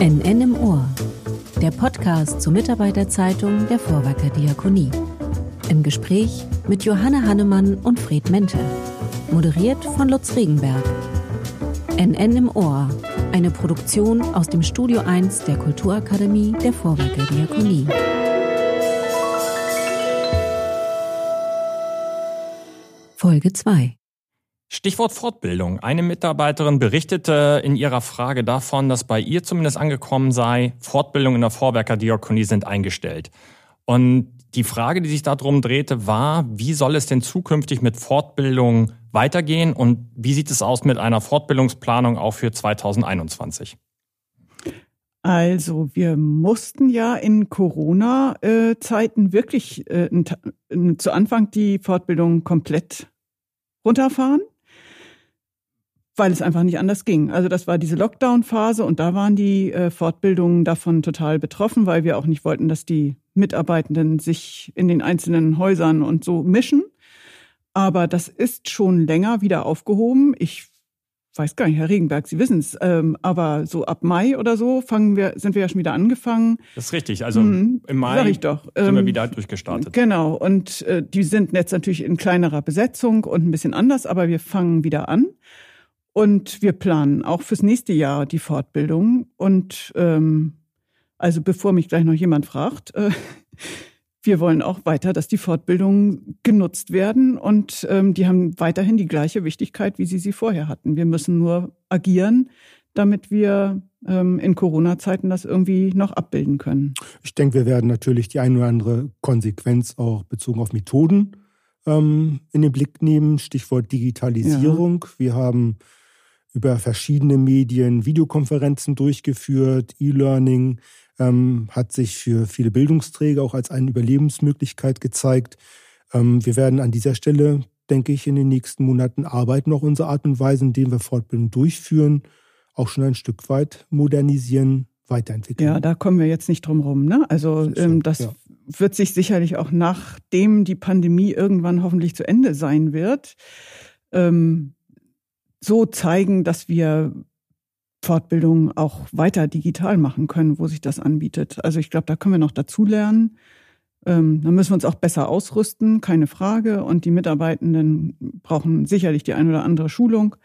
NN im Ohr, der Podcast zur Mitarbeiterzeitung der Vorwerker Diakonie. Im Gespräch mit Johanne Hannemann und Fred Mente. Moderiert von Lutz Regenberg. NN im Ohr, eine Produktion aus dem Studio 1 der Kulturakademie der Vorwerker Diakonie. Folge 2 Stichwort Fortbildung. Eine Mitarbeiterin berichtete in ihrer Frage davon, dass bei ihr zumindest angekommen sei, Fortbildungen in der Vorwerkerdiakonie sind eingestellt. Und die Frage, die sich darum drehte, war, wie soll es denn zukünftig mit Fortbildung weitergehen und wie sieht es aus mit einer Fortbildungsplanung auch für 2021? Also wir mussten ja in Corona-Zeiten wirklich äh, zu Anfang die Fortbildung komplett runterfahren, weil es einfach nicht anders ging. Also das war diese Lockdown-Phase und da waren die äh, Fortbildungen davon total betroffen, weil wir auch nicht wollten, dass die Mitarbeitenden sich in den einzelnen Häusern und so mischen. Aber das ist schon länger wieder aufgehoben. Ich weiß gar nicht, Herr Regenberg, Sie wissen es, ähm, aber so ab Mai oder so fangen wir, sind wir ja schon wieder angefangen. Das ist richtig. Also mhm, im Mai doch. sind wir ähm, wieder durchgestartet. Genau. Und äh, die sind jetzt natürlich in kleinerer Besetzung und ein bisschen anders, aber wir fangen wieder an. Und wir planen auch fürs nächste Jahr die Fortbildung. Und ähm, also bevor mich gleich noch jemand fragt, äh, wir wollen auch weiter, dass die Fortbildungen genutzt werden und ähm, die haben weiterhin die gleiche Wichtigkeit, wie sie sie vorher hatten. Wir müssen nur agieren, damit wir ähm, in Corona-Zeiten das irgendwie noch abbilden können. Ich denke, wir werden natürlich die eine oder andere Konsequenz auch bezogen auf Methoden ähm, in den Blick nehmen. Stichwort Digitalisierung. Ja. Wir haben über verschiedene Medien Videokonferenzen durchgeführt, E-Learning ähm, hat sich für viele Bildungsträger auch als eine Überlebensmöglichkeit gezeigt. Ähm, wir werden an dieser Stelle, denke ich, in den nächsten Monaten arbeiten, auch unsere Art und Weise, in denen wir Fortbildung durchführen, auch schon ein Stück weit modernisieren, weiterentwickeln. Ja, da kommen wir jetzt nicht drum rum. Ne? Also das, ähm, das ja. wird sich sicherlich auch nachdem die Pandemie irgendwann hoffentlich zu Ende sein wird, ähm, so zeigen, dass wir Fortbildung auch weiter digital machen können, wo sich das anbietet. Also ich glaube, da können wir noch dazulernen. Ähm, da müssen wir uns auch besser ausrüsten, keine Frage. Und die Mitarbeitenden brauchen sicherlich die ein oder andere Schulung.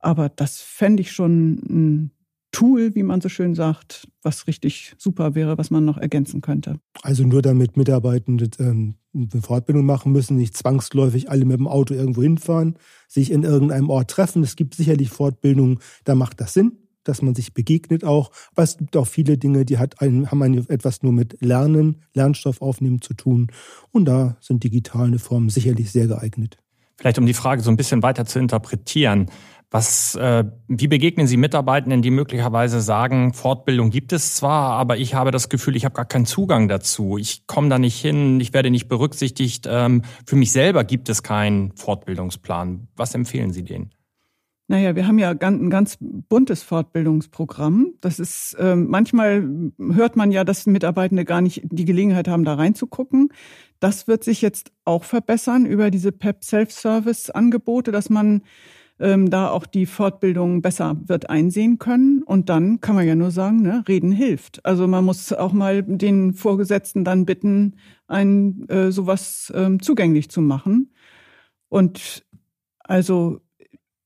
Aber das fände ich schon ein Tool, wie man so schön sagt, was richtig super wäre, was man noch ergänzen könnte. Also nur damit Mitarbeitende ähm, eine Fortbildung machen müssen, nicht zwangsläufig alle mit dem Auto irgendwo hinfahren, sich in irgendeinem Ort treffen. Es gibt sicherlich Fortbildungen, da macht das Sinn dass man sich begegnet auch. Aber es gibt auch viele Dinge, die hat einen, haben einen etwas nur mit Lernen, Lernstoff aufnehmen zu tun. Und da sind digitale Formen sicherlich sehr geeignet. Vielleicht um die Frage so ein bisschen weiter zu interpretieren. Was, äh, wie begegnen Sie Mitarbeitenden, die möglicherweise sagen, Fortbildung gibt es zwar, aber ich habe das Gefühl, ich habe gar keinen Zugang dazu. Ich komme da nicht hin, ich werde nicht berücksichtigt. Ähm, für mich selber gibt es keinen Fortbildungsplan. Was empfehlen Sie denen? Naja, wir haben ja ein ganz buntes Fortbildungsprogramm. Das ist, äh, manchmal hört man ja, dass Mitarbeitende gar nicht die Gelegenheit haben, da reinzugucken. Das wird sich jetzt auch verbessern über diese PEP Self-Service Angebote, dass man ähm, da auch die Fortbildung besser wird einsehen können. Und dann kann man ja nur sagen, ne, reden hilft. Also man muss auch mal den Vorgesetzten dann bitten, ein äh, sowas ähm, zugänglich zu machen. Und also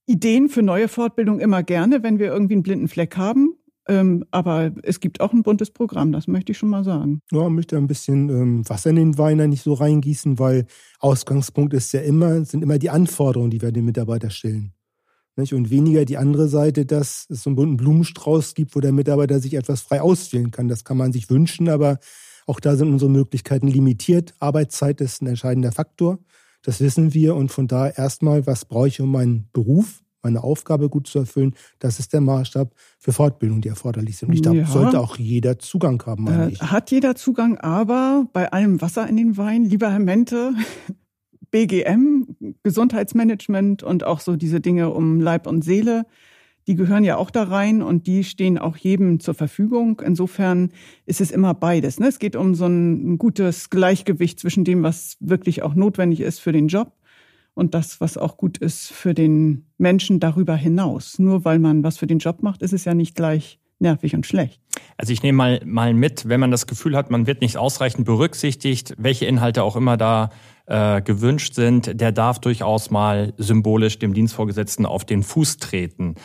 Ideen für neue Fortbildung immer gerne, wenn wir irgendwie einen blinden Fleck haben. Ähm, aber es gibt auch ein buntes Programm, das möchte ich schon mal sagen. Ja, möchte ein bisschen ähm, Wasser in den Wein nicht so reingießen, weil Ausgangspunkt ist ja immer, sind immer die Anforderungen, die wir den Mitarbeiter stellen. Nicht? Und weniger die andere Seite, dass es so einen bunten Blumenstrauß gibt, wo der Mitarbeiter sich etwas frei auswählen kann. Das kann man sich wünschen, aber auch da sind unsere Möglichkeiten limitiert. Arbeitszeit ist ein entscheidender Faktor. Das wissen wir und von daher erstmal, was brauche ich, um meinen Beruf, meine Aufgabe gut zu erfüllen? Das ist der Maßstab für Fortbildung, die erforderlich sind. Und ich glaube, ja. sollte auch jeder Zugang haben. Äh, hat jeder Zugang, aber bei allem Wasser in den Wein, lieber Herr Mente, BGM, Gesundheitsmanagement und auch so diese Dinge um Leib und Seele, die gehören ja auch da rein und die stehen auch jedem zur Verfügung. Insofern ist es immer beides. Ne? Es geht um so ein gutes Gleichgewicht zwischen dem, was wirklich auch notwendig ist für den Job und das, was auch gut ist für den Menschen darüber hinaus. Nur weil man was für den Job macht, ist es ja nicht gleich nervig und schlecht. Also ich nehme mal, mal mit, wenn man das Gefühl hat, man wird nicht ausreichend berücksichtigt, welche Inhalte auch immer da äh, gewünscht sind, der darf durchaus mal symbolisch dem Dienstvorgesetzten auf den Fuß treten.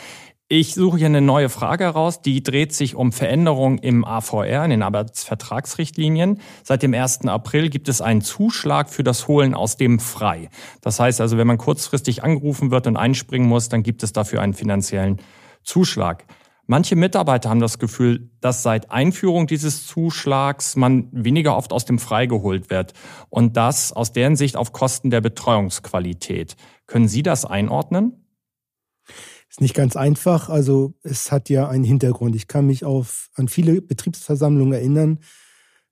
Ich suche hier eine neue Frage heraus, die dreht sich um Veränderungen im AVR, in den Arbeitsvertragsrichtlinien. Seit dem 1. April gibt es einen Zuschlag für das Holen aus dem Frei. Das heißt also, wenn man kurzfristig angerufen wird und einspringen muss, dann gibt es dafür einen finanziellen Zuschlag. Manche Mitarbeiter haben das Gefühl, dass seit Einführung dieses Zuschlags man weniger oft aus dem Frei geholt wird und das aus deren Sicht auf Kosten der Betreuungsqualität. Können Sie das einordnen? Ist nicht ganz einfach. Also es hat ja einen Hintergrund. Ich kann mich auf, an viele Betriebsversammlungen erinnern.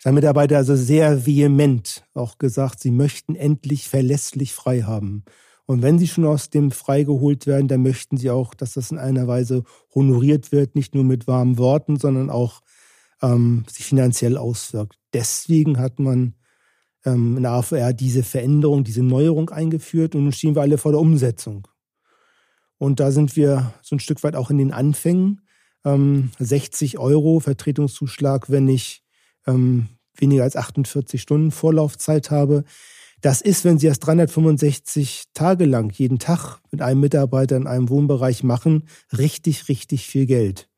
Da haben Mitarbeiter also sehr vehement auch gesagt, sie möchten endlich verlässlich frei haben. Und wenn sie schon aus dem Frei geholt werden, dann möchten sie auch, dass das in einer Weise honoriert wird, nicht nur mit warmen Worten, sondern auch ähm, sich finanziell auswirkt. Deswegen hat man ähm, in der AVR diese Veränderung, diese Neuerung eingeführt und nun stehen wir alle vor der Umsetzung. Und da sind wir so ein Stück weit auch in den Anfängen. Ähm, 60 Euro Vertretungszuschlag, wenn ich ähm, weniger als 48 Stunden Vorlaufzeit habe. Das ist, wenn Sie das 365 Tage lang jeden Tag mit einem Mitarbeiter in einem Wohnbereich machen, richtig, richtig viel Geld.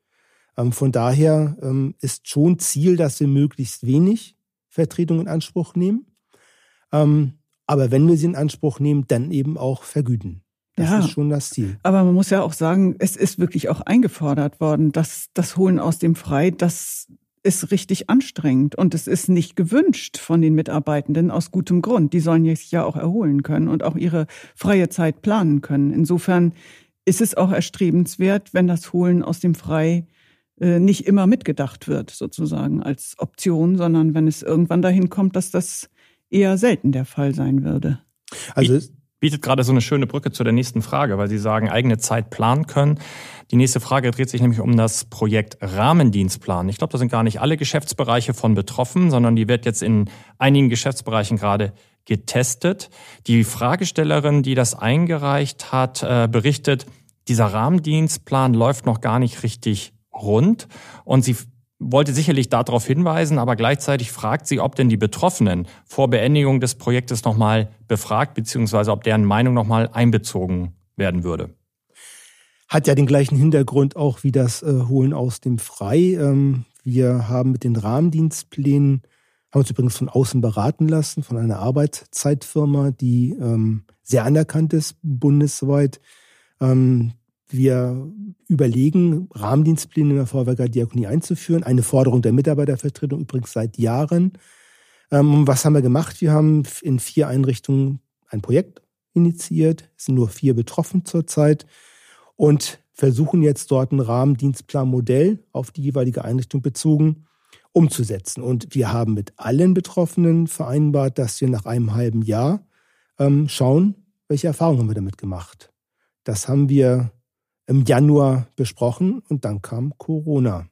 Ähm, von daher ähm, ist schon Ziel, dass wir möglichst wenig Vertretung in Anspruch nehmen. Ähm, aber wenn wir sie in Anspruch nehmen, dann eben auch vergüten. Das ja, ist schon das Ziel. Aber man muss ja auch sagen, es ist wirklich auch eingefordert worden, dass das Holen aus dem Frei, das ist richtig anstrengend und es ist nicht gewünscht von den Mitarbeitenden aus gutem Grund. Die sollen sich ja auch erholen können und auch ihre freie Zeit planen können. Insofern ist es auch erstrebenswert, wenn das Holen aus dem Frei äh, nicht immer mitgedacht wird, sozusagen als Option, sondern wenn es irgendwann dahin kommt, dass das eher selten der Fall sein würde. Also bietet gerade so eine schöne Brücke zu der nächsten Frage, weil Sie sagen, eigene Zeit planen können. Die nächste Frage dreht sich nämlich um das Projekt Rahmendienstplan. Ich glaube, da sind gar nicht alle Geschäftsbereiche von betroffen, sondern die wird jetzt in einigen Geschäftsbereichen gerade getestet. Die Fragestellerin, die das eingereicht hat, äh, berichtet, dieser Rahmendienstplan läuft noch gar nicht richtig rund und sie wollte sicherlich darauf hinweisen, aber gleichzeitig fragt sie, ob denn die Betroffenen vor Beendigung des Projektes nochmal befragt, beziehungsweise ob deren Meinung nochmal einbezogen werden würde. Hat ja den gleichen Hintergrund auch wie das äh, Holen aus dem Frei. Ähm, wir haben mit den Rahmendienstplänen, haben uns übrigens von außen beraten lassen, von einer Arbeitszeitfirma, die ähm, sehr anerkannt ist bundesweit. Ähm, wir überlegen, Rahmendienstpläne in der Vorwerker Diakonie einzuführen. Eine Forderung der Mitarbeitervertretung übrigens seit Jahren. Ähm, was haben wir gemacht? Wir haben in vier Einrichtungen ein Projekt initiiert. Es sind nur vier betroffen zurzeit und versuchen jetzt dort ein Rahmendienstplanmodell auf die jeweilige Einrichtung bezogen umzusetzen. Und wir haben mit allen Betroffenen vereinbart, dass wir nach einem halben Jahr ähm, schauen, welche Erfahrungen haben wir damit gemacht. Das haben wir im Januar besprochen und dann kam Corona.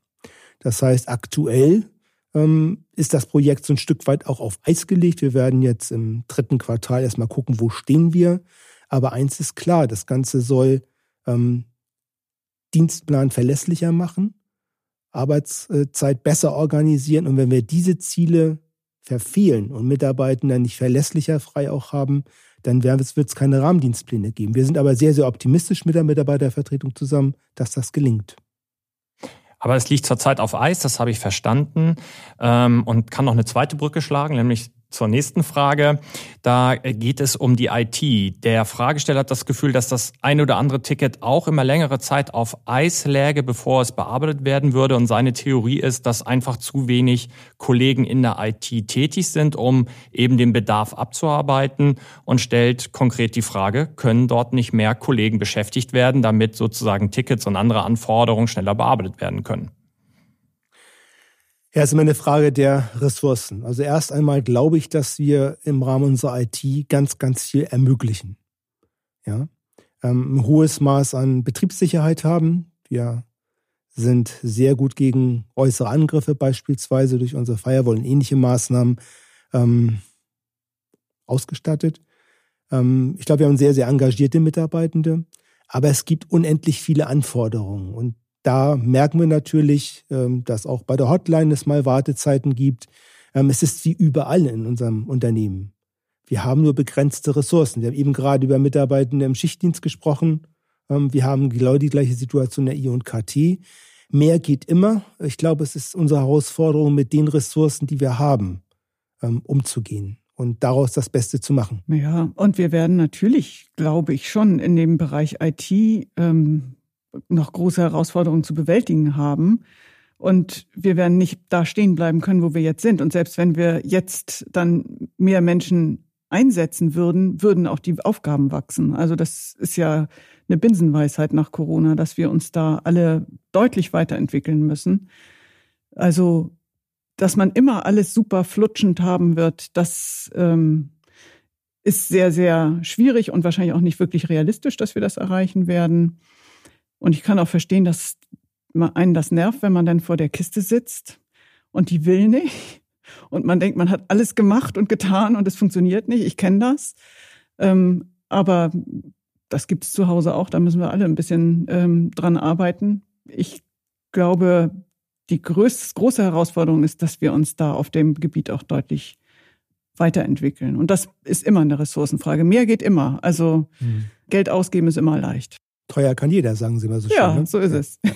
Das heißt, aktuell ähm, ist das Projekt so ein Stück weit auch auf Eis gelegt. Wir werden jetzt im dritten Quartal erstmal gucken, wo stehen wir. Aber eins ist klar, das Ganze soll ähm, Dienstplan verlässlicher machen, Arbeitszeit besser organisieren. Und wenn wir diese Ziele verfehlen und Mitarbeitende nicht verlässlicher frei auch haben, dann wird es keine Rahmendienstpläne geben. Wir sind aber sehr, sehr optimistisch mit der Mitarbeitervertretung zusammen, dass das gelingt. Aber es liegt zurzeit auf Eis, das habe ich verstanden ähm, und kann noch eine zweite Brücke schlagen, nämlich zur nächsten Frage. Da geht es um die IT. Der Fragesteller hat das Gefühl, dass das ein oder andere Ticket auch immer längere Zeit auf Eis läge, bevor es bearbeitet werden würde. Und seine Theorie ist, dass einfach zu wenig Kollegen in der IT tätig sind, um eben den Bedarf abzuarbeiten und stellt konkret die Frage, können dort nicht mehr Kollegen beschäftigt werden, damit sozusagen Tickets und andere Anforderungen schneller bearbeitet werden können? Ja, es ist immer eine Frage der Ressourcen. Also erst einmal glaube ich, dass wir im Rahmen unserer IT ganz, ganz viel ermöglichen. Ja, ähm, ein hohes Maß an Betriebssicherheit haben. Wir sind sehr gut gegen äußere Angriffe beispielsweise durch unsere Firewall und ähnliche Maßnahmen ähm, ausgestattet. Ähm, ich glaube, wir haben sehr, sehr engagierte Mitarbeitende, aber es gibt unendlich viele Anforderungen. Und da merken wir natürlich, ähm, dass auch bei der Hotline es mal Wartezeiten gibt. Ähm, es ist wie überall in unserem Unternehmen. Wir haben nur begrenzte Ressourcen. Wir haben eben gerade über Mitarbeitende im Schichtdienst gesprochen. Ähm, wir haben genau die gleiche Situation in der I und KT. Mehr geht immer. Ich glaube, es ist unsere Herausforderung, mit den Ressourcen, die wir haben, umzugehen und daraus das Beste zu machen. Ja, und wir werden natürlich, glaube ich, schon in dem Bereich IT ähm, noch große Herausforderungen zu bewältigen haben. Und wir werden nicht da stehen bleiben können, wo wir jetzt sind. Und selbst wenn wir jetzt dann mehr Menschen einsetzen würden, würden auch die Aufgaben wachsen. Also das ist ja eine Binsenweisheit nach Corona, dass wir uns da alle deutlich weiterentwickeln müssen. Also, dass man immer alles super flutschend haben wird, das ähm, ist sehr, sehr schwierig und wahrscheinlich auch nicht wirklich realistisch, dass wir das erreichen werden. Und ich kann auch verstehen, dass einen das nervt, wenn man dann vor der Kiste sitzt und die will nicht und man denkt, man hat alles gemacht und getan und es funktioniert nicht. Ich kenne das. Ähm, aber das gibt es zu Hause auch. Da müssen wir alle ein bisschen ähm, dran arbeiten. Ich glaube, die größ große Herausforderung ist, dass wir uns da auf dem Gebiet auch deutlich weiterentwickeln. Und das ist immer eine Ressourcenfrage. Mehr geht immer. Also mhm. Geld ausgeben ist immer leicht. Teuer kann jeder, sagen Sie mal so schön. Ja, ne? so ist es.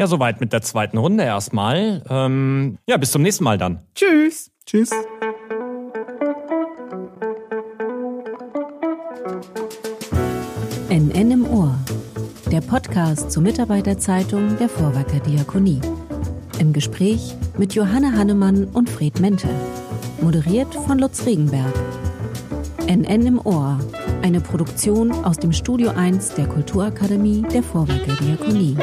Ja, soweit mit der zweiten Runde erstmal. Ähm, ja, bis zum nächsten Mal dann. Tschüss. Tschüss. NN im Ohr. Der Podcast zur Mitarbeiterzeitung der Vorwerker Diakonie. Im Gespräch mit Johanne Hannemann und Fred Mente. Moderiert von Lutz Regenberg. NN im Ohr. Eine Produktion aus dem Studio 1 der Kulturakademie der Vorwerker Diakonie.